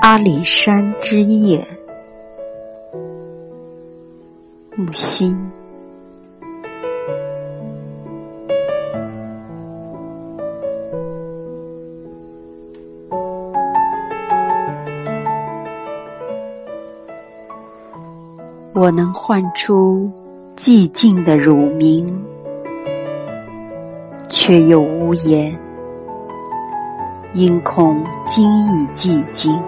阿里山之夜木心。我能唤出寂静的乳名，却又无言，因恐惊异寂静。